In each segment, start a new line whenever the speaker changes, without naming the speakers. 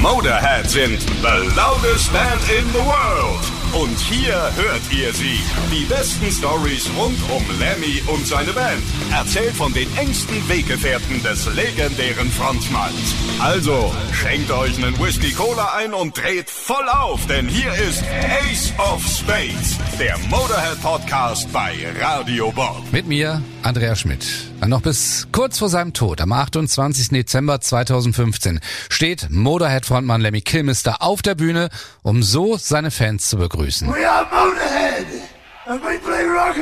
Motorhead sind the loudest band in the world. Und hier hört ihr sie. Die besten Stories rund um Lemmy und seine Band. Erzählt von den engsten Weggefährten des legendären Frontmanns. Also, schenkt euch einen Whisky Cola ein und dreht voll auf, denn hier ist Ace of Spades, der Motorhead Podcast bei Radio Bob.
Mit mir, Andreas Schmidt. Noch bis kurz vor seinem Tod, am 28. Dezember 2015, steht Motorhead-Frontmann Lemmy Kilmister auf der Bühne, um so seine Fans zu begrüßen.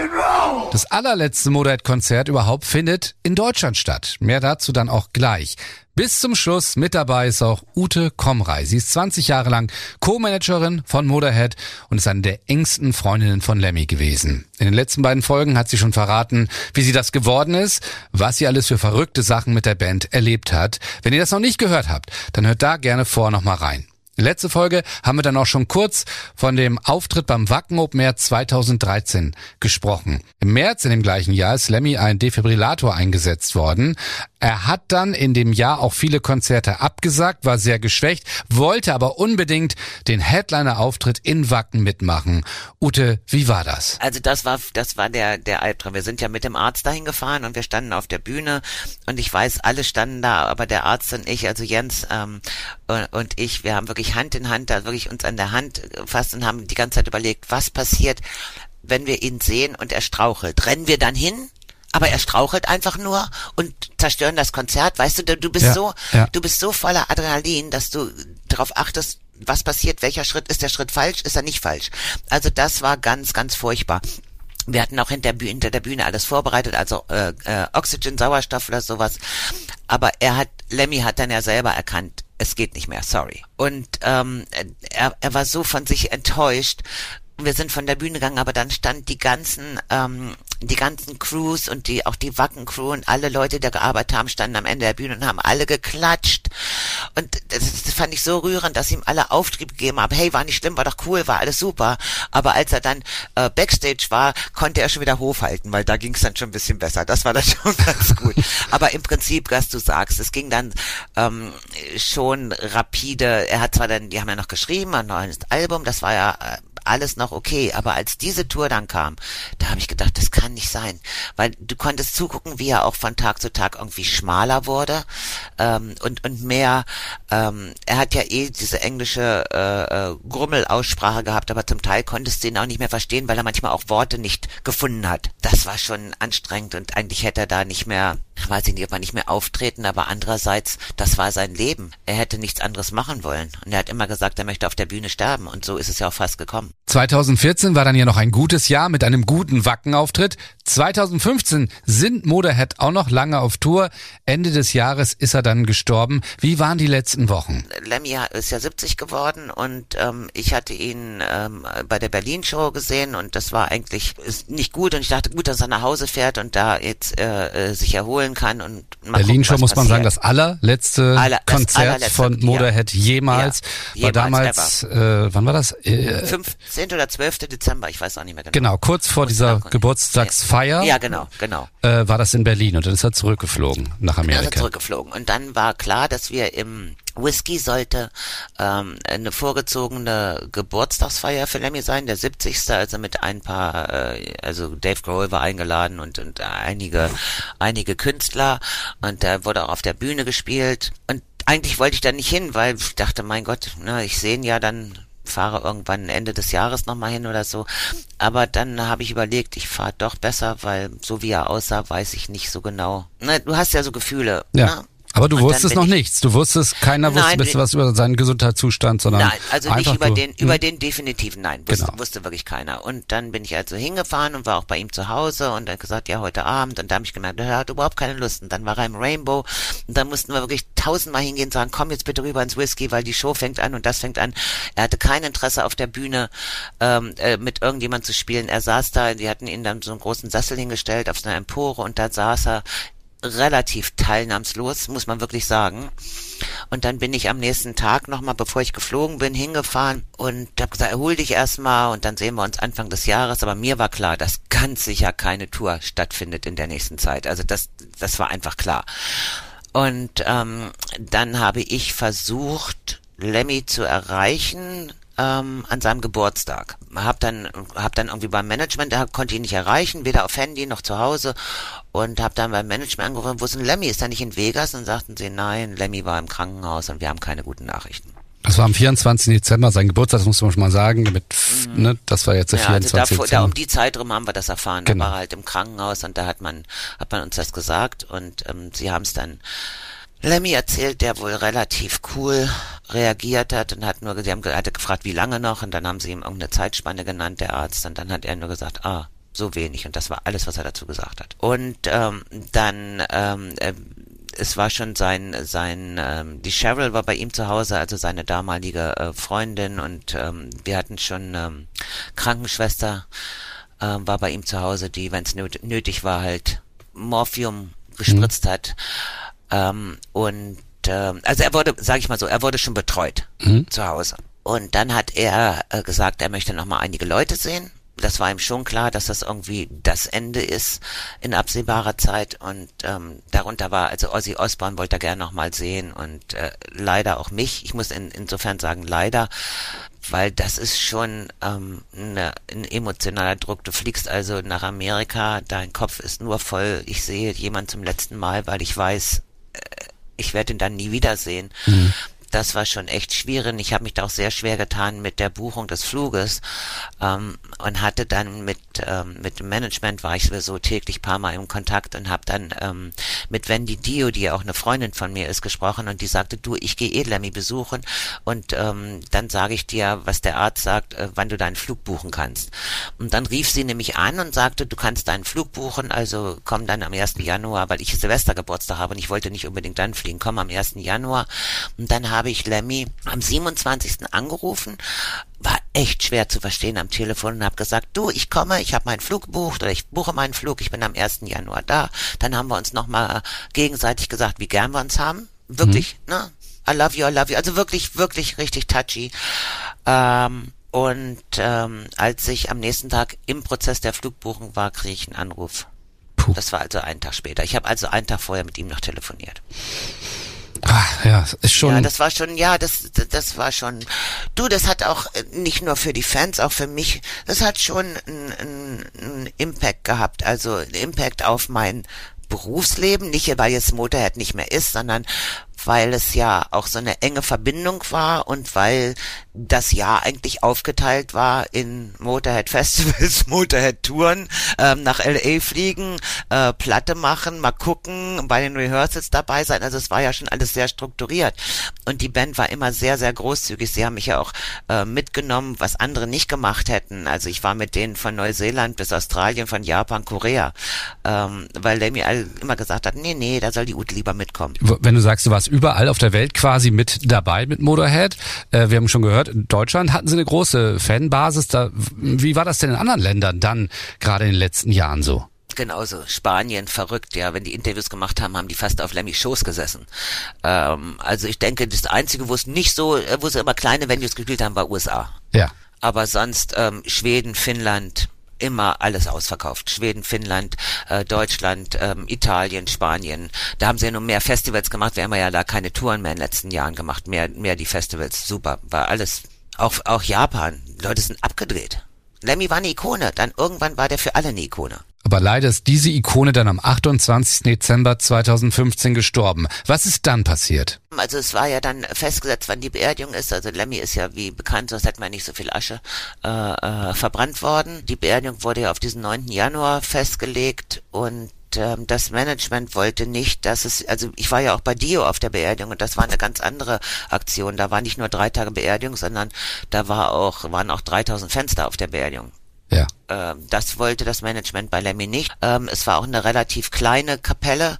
Roll.
Das allerletzte Motorhead-Konzert überhaupt findet in Deutschland statt. Mehr dazu dann auch gleich. Bis zum Schluss mit dabei ist auch Ute Komrei. Sie ist 20 Jahre lang Co-Managerin von Motorhead und ist eine der engsten Freundinnen von Lemmy gewesen. In den letzten beiden Folgen hat sie schon verraten, wie sie das geworden ist, was sie alles für verrückte Sachen mit der Band erlebt hat. Wenn ihr das noch nicht gehört habt, dann hört da gerne vor noch mal rein. Letzte Folge haben wir dann auch schon kurz von dem Auftritt beim Wacken Open Air 2013 gesprochen. Im März in dem gleichen Jahr ist Lemmy ein Defibrillator eingesetzt worden. Er hat dann in dem Jahr auch viele Konzerte abgesagt, war sehr geschwächt, wollte aber unbedingt den Headliner-Auftritt in Wacken mitmachen. Ute, wie war das?
Also das war das war der der Albtraum. Wir sind ja mit dem Arzt dahin gefahren und wir standen auf der Bühne und ich weiß, alle standen da, aber der Arzt und ich, also Jens ähm, und ich, wir haben wirklich Hand in Hand, da wirklich uns an der Hand fast und haben die ganze Zeit überlegt, was passiert, wenn wir ihn sehen und er strauchelt. Rennen wir dann hin? aber er strauchelt einfach nur und zerstören das Konzert. Weißt du, du bist
Ja,
so,
ja.
du bist so voller Adrenalin, dass du darauf achtest, was passiert, welcher Schritt, ist der Schritt falsch, ist er nicht falsch. Also das war ganz, ganz furchtbar. Wir hatten auch hinter, der Bühne- hinter der Bühne alles vorbereitet, also äh, äh, Oxygen, Sauerstoff oder sowas. Aber er hat, Lemmy hat dann ja selber erkannt, es geht nicht mehr, sorry. Und ähm, er, er war so von sich enttäuscht. Wir sind von der Bühne gegangen, aber dann stand die ganzen, ähm, die ganzen Crews und die auch die Wacken-Crew und alle Leute, die da gearbeitet haben, standen am Ende der Bühne und haben alle geklatscht. Und das, das fand ich so rührend, dass ihm alle Auftrieb gegeben haben. Hey, war nicht schlimm, war doch cool, war alles super. Aber als er dann äh, Backstage war, konnte er schon wieder Hof halten, weil da ging es dann schon ein bisschen besser. Das war dann schon ganz gut. Aber im Prinzip, was du sagst, es ging dann ähm, schon rapide. Er hat zwar dann, die haben ja noch geschrieben, ein neues Album, das war ja äh, alles noch okay, aber als diese Tour dann kam, da habe ich gedacht, das kann nicht sein, weil du konntest zugucken, wie er auch von Tag zu Tag irgendwie schmaler wurde ähm, und und mehr. Ähm, er hat ja eh diese englische äh, äh, Grummelaussprache gehabt, aber zum Teil konntest du ihn auch nicht mehr verstehen, weil er manchmal auch Worte nicht gefunden hat. Das war schon anstrengend und eigentlich hätte er da nicht mehr, weiß ich nicht, ob er nicht mehr auftreten, aber andererseits, das war sein Leben. Er hätte nichts anderes machen wollen und er hat immer gesagt, er möchte auf der Bühne sterben und so ist es ja auch fast gekommen.
2014 war dann ja noch ein gutes Jahr mit einem guten Wackenauftritt. 2015 sind Motorhead auch noch lange auf Tour. Ende des Jahres ist er dann gestorben. Wie waren die letzten Wochen?
Lemmy ist ja 70 geworden und ähm, ich hatte ihn ähm, bei der Berlin-Show gesehen und das war eigentlich nicht gut und ich dachte, gut, dass er nach Hause fährt und da jetzt äh, äh, sich erholen kann und mal
Berlin Show muss man sagen, das allerletzte
Aller- das
Konzert
allerletzte,
von
ja.
Motorhead jemals.
Ja,
war
jemals,
damals, äh, wann war das? Äh,
15. oder 12. Dezember, ich weiß auch nicht mehr genau.
genau, kurz vor
Muss
dieser. Geburtstagsfeier
Ja, genau, genau.
äh, war das in Berlin und dann ist er zurückgeflogen nach
Dann ist er
Amerika.
zurückgeflogen. Und dann war klar, dass wir im Whisky sollte ähm, eine vorgezogene Geburtstagsfeier für Lemmy sein, der 70. Also mit ein paar, äh, also Dave Grohl war eingeladen und, und einige, einige Künstler und da wurde auch auf der Bühne gespielt. Und eigentlich wollte ich da nicht hin, weil ich dachte, mein Gott, ne, ich sehe ihn ja dann fahre irgendwann Ende des Jahres nochmal hin oder so. Aber dann habe ich überlegt, ich fahre doch besser, weil so wie er aussah, weiß ich nicht so genau. Ne, du hast ja so Gefühle.
Ja.
Ne?
Aber du
Und dann
wusstest noch
ich-
nichts. Du wusstest, keiner wusste
Nein,
ein bisschen was über seinen Gesundheitszustand, sondern
Nein, also nicht über den,
hm?
über den definitiven, nein, wusste,
Genau.
wusste wirklich keiner. Und dann bin ich also hingefahren und war auch bei ihm zu Hause und er hat gesagt, ja, heute Abend. Und da habe ich gemerkt, er hat überhaupt keine Lust. Und dann war er im Rainbow und dann mussten wir wirklich tausendmal hingehen und sagen, komm jetzt bitte rüber ins Whisky, weil die Show fängt an und das fängt an. Er hatte kein Interesse auf der Bühne ähm, äh, mit irgendjemand zu spielen. Er saß da, die hatten ihn dann so einen großen Sessel hingestellt auf so einer Empore und da saß er relativ teilnahmslos, muss man wirklich sagen. Und dann bin ich am nächsten Tag nochmal, bevor ich geflogen bin, hingefahren und habe gesagt, erhol dich erstmal und dann sehen wir uns Anfang des Jahres. Aber mir war klar, dass ganz sicher keine Tour stattfindet in der nächsten Zeit. Also das, das war einfach klar. Und ähm, dann habe ich versucht, Lemmy zu erreichen ähm, an seinem Geburtstag. Hab dann hab dann irgendwie beim Management, da konnte ihn nicht erreichen, weder auf Handy noch zu Hause und hab dann beim Management angerufen, wo ist denn Lemmy? Ist er nicht in Vegas? Und sagten sie, nein, Lemmy war im Krankenhaus und wir haben keine guten Nachrichten.
Das war am 24. Dezember, sein Geburtstag, das muss man schon mal sagen. Mit, mhm. ne, das war jetzt der ja, 24. Also
da, da um die Zeit rum haben wir das erfahren. Genau. Da war halt im Krankenhaus und da hat man, hat man uns das gesagt und ähm, sie haben es dann Lemmy erzählt, der wohl relativ cool reagiert hat und hat nur, sie haben hatte gefragt, wie lange noch und dann haben sie ihm irgendeine Zeitspanne genannt, der Arzt, und dann hat er nur gesagt, ah, so wenig und das war alles, was er dazu gesagt hat. Und ähm, dann ähm, äh, es war schon sein, sein, ähm, die Cheryl war bei ihm zu Hause, also seine damalige äh, Freundin und ähm, wir hatten schon ähm, Krankenschwester äh, war bei ihm zu Hause, die, wenn es nötig war, halt Morphium gespritzt mhm. hat. Ähm, und äh, also er wurde, sage ich mal so, er wurde schon betreut mhm. zu Hause. Und dann hat er äh, gesagt, er möchte noch mal einige Leute sehen. Das war ihm schon klar, dass das irgendwie das Ende ist in absehbarer Zeit. Und ähm, darunter war, also Ozzy Osbourne wollte er gerne noch mal sehen und äh, leider auch mich. Ich muss in, insofern sagen, leider, weil das ist schon ähm, ne, ein emotionaler Druck. Du fliegst also nach Amerika, dein Kopf ist nur voll. Ich sehe jemand zum letzten Mal, weil ich weiß, ich werde ihn dann nie wiedersehen. Mhm das war schon echt schwierig. Ich habe mich da auch sehr schwer getan mit der Buchung des Fluges ähm, und hatte dann mit ähm, mit dem Management war ich sowieso täglich paar Mal im Kontakt und habe dann ähm, mit Wendy Dio, die ja auch eine Freundin von mir ist, gesprochen und die sagte, du, ich gehe eh besuchen und ähm, dann sage ich dir, was der Arzt sagt, äh, wann du deinen Flug buchen kannst. Und dann rief sie nämlich an und sagte, du kannst deinen Flug buchen, also komm dann am 1. Januar, weil ich Silvestergeburtstag habe und ich wollte nicht unbedingt dann fliegen, komm am 1. Januar und dann habe ich Lemmy am 27. angerufen, war echt schwer zu verstehen am Telefon und habe gesagt, du, ich komme, ich habe meinen Flug gebucht oder ich buche meinen Flug, ich bin am 1. Januar da. Dann haben wir uns nochmal gegenseitig gesagt, wie gern wir uns haben. Wirklich, mhm. ne? I love you, I love you. Also wirklich, wirklich richtig touchy. Ähm, und ähm, als ich am nächsten Tag im Prozess der Flugbuchung war, kriege ich einen Anruf. Puh. Das war also einen Tag später. Ich habe also einen Tag vorher mit ihm noch telefoniert.
Ach, ja, ist schon.
Ja, das war schon, ja, das, das war schon. Du, das hat auch äh, nicht nur für die Fans, auch für mich, das hat schon einen, einen Impact gehabt, also einen Impact auf mein Berufsleben, nicht weil jetzt Motorhead nicht mehr ist, sondern weil es ja auch so eine enge Verbindung war und weil das Jahr eigentlich aufgeteilt war in Motorhead Festivals, Motorhead Touren, ähm, nach LA fliegen, äh, Platte machen, mal gucken, bei den Rehearsals dabei sein. Also es war ja schon alles sehr strukturiert. Und die Band war immer sehr, sehr großzügig. Sie haben mich ja auch äh, mitgenommen, was andere nicht gemacht hätten. Also ich war mit denen von Neuseeland bis Australien, von Japan, Korea. Ähm, weil Lemmy immer gesagt hat, nee, nee, da soll die Ute lieber mitkommen.
Wenn du sagst, du warst überall auf der Welt quasi mit dabei mit Motorhead. Äh, wir haben schon gehört, in Deutschland hatten sie eine große Fanbasis. Da, wie war das denn in anderen Ländern dann gerade in den letzten Jahren so?
genauso. Spanien verrückt, ja. Wenn die Interviews gemacht haben, haben die fast auf Lemmy Shows gesessen. Ähm, also ich denke, das Einzige, wo es nicht so, äh, wo sie immer kleine Venues gespielt haben, war USA.
Ja.
Aber sonst ähm, Schweden, Finnland, immer alles ausverkauft. Schweden, Finnland, äh, Deutschland, ähm, Italien, Spanien. Da haben sie ja nur mehr Festivals gemacht. Wir haben ja da keine Touren mehr in den letzten Jahren gemacht. Mehr, mehr die Festivals. Super. War alles. Auch, auch Japan. Leute sind abgedreht. Lemmy war eine Ikone. Dann irgendwann war der für alle eine Ikone.
Aber leider ist diese Ikone dann am 28. Dezember 2015 gestorben. Was ist dann passiert?
Also es war ja dann festgesetzt, wann die Beerdigung ist. Also Lemmy ist ja wie bekannt, sonst hätte man nicht so viel Asche äh, äh, verbrannt worden. Die Beerdigung wurde ja auf diesen 9. Januar festgelegt und ähm, das Management wollte nicht, dass es, also ich war ja auch bei Dio auf der Beerdigung und das war eine ganz andere Aktion. Da war nicht nur drei Tage Beerdigung, sondern da war auch, waren auch 3000 Fenster auf der Beerdigung.
Ja.
Ähm, das wollte das Management bei Lemmy nicht. Ähm, es war auch eine relativ kleine Kapelle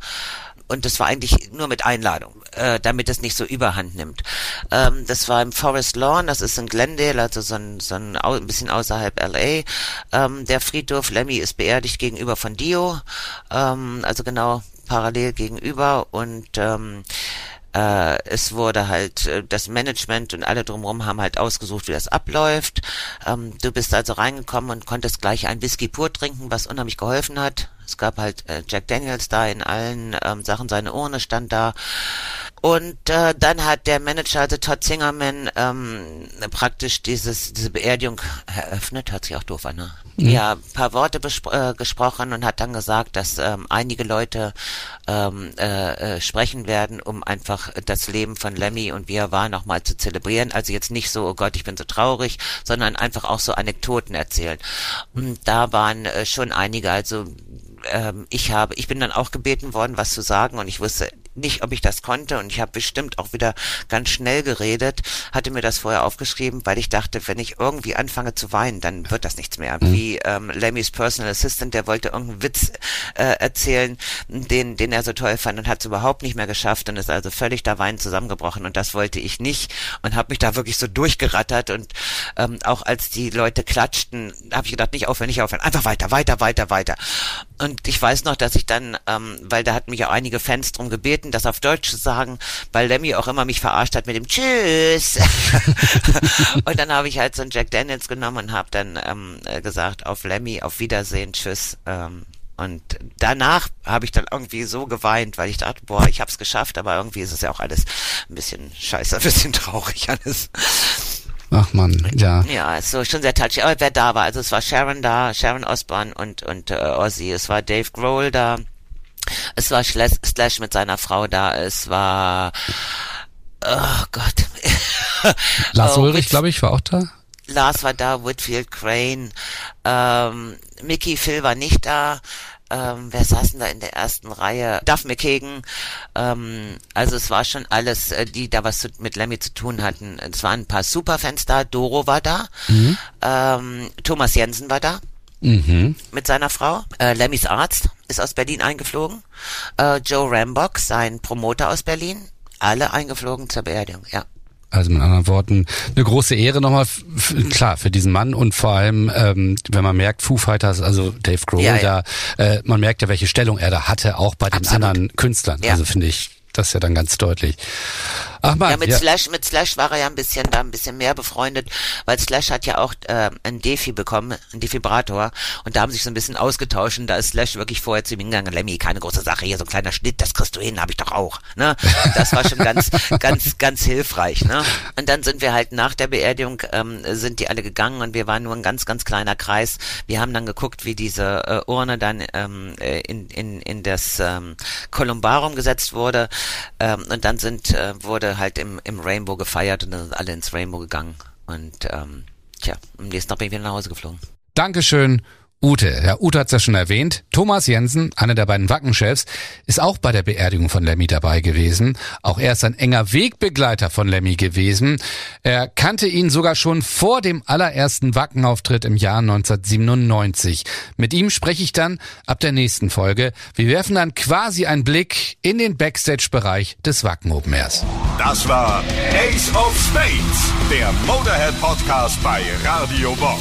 und das war eigentlich nur mit Einladung, äh, damit es nicht so überhand nimmt. Ähm, das war im Forest Lawn, das ist in Glendale, also so ein, so ein, ein bisschen außerhalb LA. Ähm, der Friedhof Lemmy ist beerdigt gegenüber von Dio, ähm, also genau parallel gegenüber und ähm, äh, es wurde halt, äh, das Management und alle drumherum haben halt ausgesucht, wie das abläuft. Ähm, du bist also reingekommen und konntest gleich ein Whisky pur trinken, was unheimlich geholfen hat. Es gab halt äh, Jack Daniels da in allen ähm, Sachen, seine Urne stand da. Und äh, dann hat der Manager, also Todd Zingerman, ähm, praktisch dieses diese Beerdigung eröffnet, hört sich auch doof an, ne? Mhm. Ja, paar Worte äh, gesprochen und hat dann gesagt, dass ähm, einige Leute ähm, äh, äh, sprechen werden, um einfach das Leben von Lemmy und wie er war nochmal zu zelebrieren. Also jetzt nicht so, oh Gott, ich bin so traurig, sondern einfach auch so Anekdoten erzählen. Und da waren äh, schon einige, also ähm, ich habe, ich bin dann auch gebeten worden, was zu sagen und ich wusste nicht, ob ich das konnte und ich habe bestimmt auch wieder ganz schnell geredet, hatte mir das vorher aufgeschrieben, weil ich dachte, wenn ich irgendwie anfange zu weinen, dann wird das nichts mehr. Mhm. Wie ähm, Lemmys Personal Assistant, der wollte irgendeinen Witz äh, erzählen, den, den er so toll fand und hat es überhaupt nicht mehr geschafft und ist also völlig da weinend zusammengebrochen und das wollte ich nicht und habe mich da wirklich so durchgerattert und ähm, auch als die Leute klatschten, habe ich gedacht, nicht aufhören, nicht aufhören, einfach weiter, weiter, weiter, weiter. Und ich weiß noch, dass ich dann, ähm, weil da hatten mich ja einige Fans drum gebeten, gebeten, das auf Deutsch zu sagen, weil Lemmy auch immer mich verarscht hat mit dem Tschüss. und dann habe ich halt so einen Jack Daniels genommen und habe dann ähm, äh, gesagt, auf Lemmy, auf Wiedersehen, Tschüss. Ähm, und danach habe ich dann irgendwie so geweint, weil ich dachte, boah, ich habe es geschafft, aber irgendwie ist es ja auch alles ein bisschen scheiße, ein bisschen traurig alles.
Ach man, ja.
Ja, ist so schon sehr touchy. Aber wer da war, also es war Sharon da, Sharon Osborne und und äh, Ozzy, es war Dave Grohl da, es war Slash mit seiner Frau da. Es war, oh Gott.
Lars oh, Ulrich, glaube ich, war auch da.
Lars war da, Whitfield Crane, ähm, Mickey Phil war nicht da. Ähm, wer saß denn da in der ersten Reihe? Duff McKagan. Ähm, also es war schon alles, äh, die da was zu, mit Lemmy zu tun hatten. Es waren ein paar Superfans da. Doro war da. Mhm. Ähm, Thomas Jensen war da. Mhm. Mit seiner Frau. Äh, Lemmys Arzt ist aus Berlin eingeflogen. Äh, Joe Rambock, sein Promoter aus Berlin. Alle eingeflogen zur Beerdigung, ja.
Also mit anderen Worten, eine große Ehre nochmal, klar, für diesen Mann und vor allem, ähm, wenn man merkt, Foo Fighters, also Dave Grohl ja, ja. da, äh, man merkt ja, welche Stellung er da hatte, auch bei den Absolut. anderen Künstlern. Ja. Also finde ich das ist ja dann ganz deutlich.
Ach man, ja, mit ja. Slash, mit Slash war er ja ein bisschen da ein bisschen mehr befreundet, weil Slash hat ja auch äh, ein Defi bekommen, ein Defibrator, und da haben sich so ein bisschen ausgetauscht und da ist Slash wirklich vorher zu ihm gegangen, Lemmy, keine große Sache, hier so ein kleiner Schnitt, das kriegst du hin, habe ich doch auch. Ne? Das war schon ganz, ganz, ganz hilfreich. Ne? Und dann sind wir halt nach der Beerdigung, ähm, sind die alle gegangen und wir waren nur ein ganz, ganz kleiner Kreis. Wir haben dann geguckt, wie diese äh, Urne dann ähm, äh, in, in, in das ähm, Kolumbarum gesetzt wurde. Ähm, und dann sind, äh, wurde halt im, im Rainbow gefeiert und dann sind alle ins Rainbow gegangen. Und ähm, tja, am nächsten Tag bin ich wieder nach Hause geflogen.
Dankeschön Ute, ja, Ute hat's ja schon erwähnt. Thomas Jensen, einer der beiden Wackenchefs, ist auch bei der Beerdigung von Lemmy dabei gewesen. Auch er ist ein enger Wegbegleiter von Lemmy gewesen. Er kannte ihn sogar schon vor dem allerersten Wackenauftritt im Jahr 1997. Mit ihm spreche ich dann ab der nächsten Folge. Wir werfen dann quasi einen Blick in den Backstage-Bereich des Wacken Open Airs.
Das war Ace of Spades, der Motorhead Podcast bei Radio Bob.